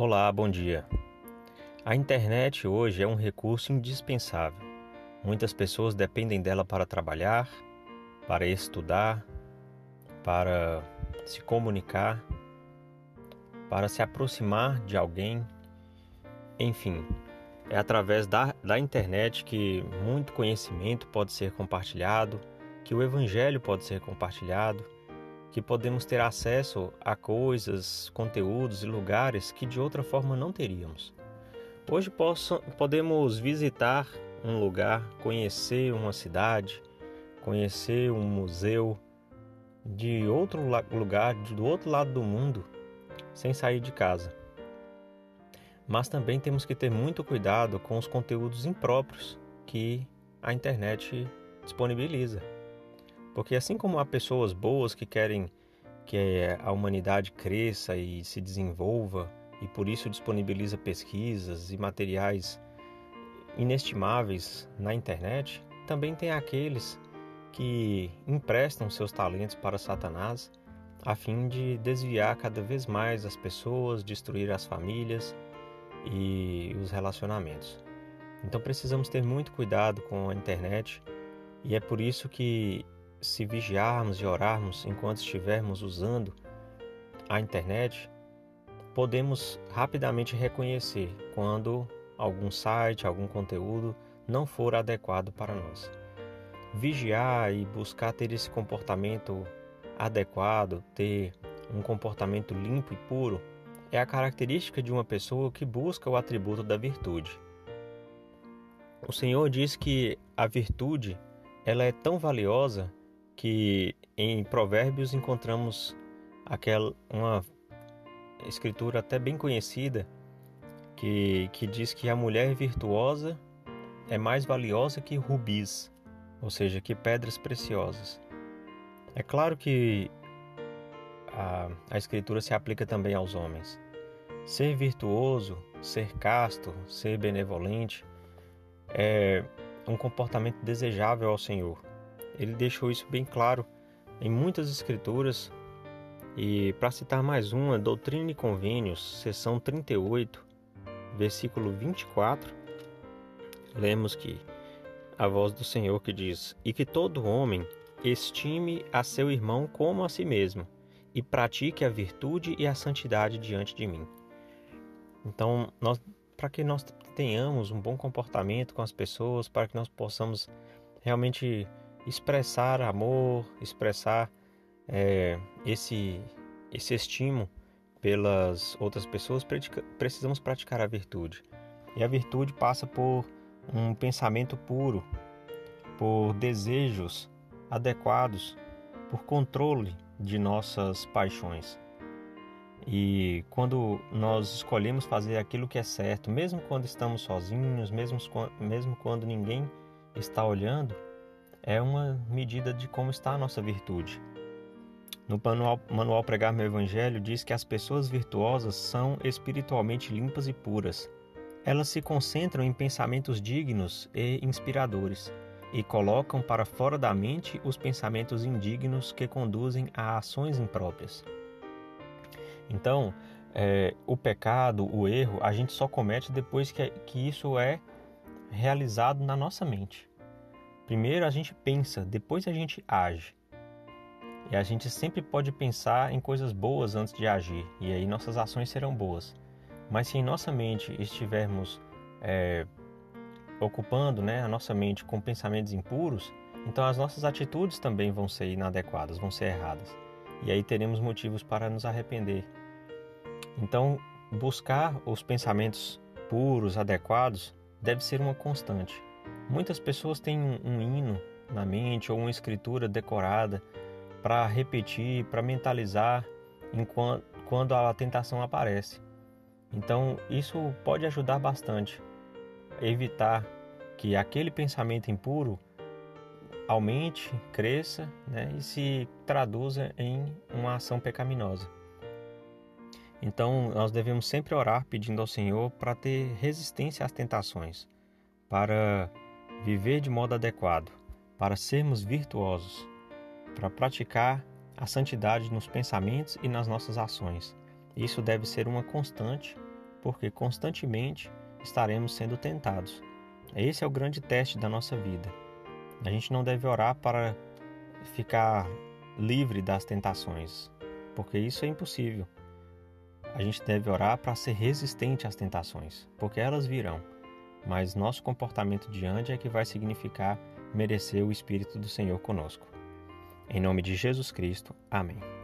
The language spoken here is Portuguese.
Olá, bom dia. A internet hoje é um recurso indispensável. Muitas pessoas dependem dela para trabalhar, para estudar, para se comunicar, para se aproximar de alguém. Enfim, é através da, da internet que muito conhecimento pode ser compartilhado, que o evangelho pode ser compartilhado, que podemos ter acesso a coisas, conteúdos e lugares que de outra forma não teríamos. Hoje posso, podemos visitar um lugar, conhecer uma cidade, conhecer um museu de outro lugar, do outro lado do mundo, sem sair de casa. Mas também temos que ter muito cuidado com os conteúdos impróprios que a internet disponibiliza. Porque assim como há pessoas boas que querem que a humanidade cresça e se desenvolva e por isso disponibiliza pesquisas e materiais inestimáveis na internet, também tem aqueles que emprestam seus talentos para Satanás a fim de desviar cada vez mais as pessoas, destruir as famílias e os relacionamentos. Então precisamos ter muito cuidado com a internet e é por isso que, se vigiarmos e orarmos enquanto estivermos usando a internet, podemos rapidamente reconhecer quando algum site, algum conteúdo não for adequado para nós. Vigiar e buscar ter esse comportamento adequado, ter um comportamento limpo e puro é a característica de uma pessoa que busca o atributo da virtude. O Senhor diz que a virtude ela é tão valiosa que em Provérbios encontramos aquela uma escritura até bem conhecida que, que diz que a mulher virtuosa é mais valiosa que rubis, ou seja, que pedras preciosas. É claro que a, a Escritura se aplica também aos homens. Ser virtuoso, ser casto, ser benevolente é um comportamento desejável ao Senhor. Ele deixou isso bem claro em muitas Escrituras. E para citar mais uma, Doutrina e Convênios, seção 38, versículo 24, lemos que a voz do Senhor que diz: E que todo homem estime a seu irmão como a si mesmo e pratique a virtude e a santidade diante de mim. Então, para que nós tenhamos um bom comportamento com as pessoas, para que nós possamos realmente expressar amor, expressar é, esse, esse estímulo pelas outras pessoas, precisamos praticar a virtude. E a virtude passa por um pensamento puro, por desejos adequados, por controle de nossas paixões. E quando nós escolhemos fazer aquilo que é certo, mesmo quando estamos sozinhos, mesmo, mesmo quando ninguém está olhando, é uma medida de como está a nossa virtude. No manual, manual Pregar Meu Evangelho diz que as pessoas virtuosas são espiritualmente limpas e puras. Elas se concentram em pensamentos dignos e inspiradores e colocam para fora da mente os pensamentos indignos que conduzem a ações impróprias. Então, é, o pecado, o erro, a gente só comete depois que, que isso é realizado na nossa mente. Primeiro a gente pensa, depois a gente age. E a gente sempre pode pensar em coisas boas antes de agir, e aí nossas ações serão boas. Mas se em nossa mente estivermos é, ocupando né, a nossa mente com pensamentos impuros, então as nossas atitudes também vão ser inadequadas, vão ser erradas. E aí teremos motivos para nos arrepender. Então, buscar os pensamentos puros, adequados, deve ser uma constante. Muitas pessoas têm um, um hino na mente ou uma escritura decorada para repetir, para mentalizar enquanto, quando a tentação aparece. Então, isso pode ajudar bastante a evitar que aquele pensamento impuro aumente, cresça né, e se traduza em uma ação pecaminosa. Então, nós devemos sempre orar pedindo ao Senhor para ter resistência às tentações, para viver de modo adequado, para sermos virtuosos, para praticar a santidade nos pensamentos e nas nossas ações. Isso deve ser uma constante porque constantemente estaremos sendo tentados. Esse é o grande teste da nossa vida. A gente não deve orar para ficar livre das tentações, porque isso é impossível. A gente deve orar para ser resistente às tentações, porque elas virão. Mas nosso comportamento diante é que vai significar merecer o Espírito do Senhor conosco. Em nome de Jesus Cristo. Amém.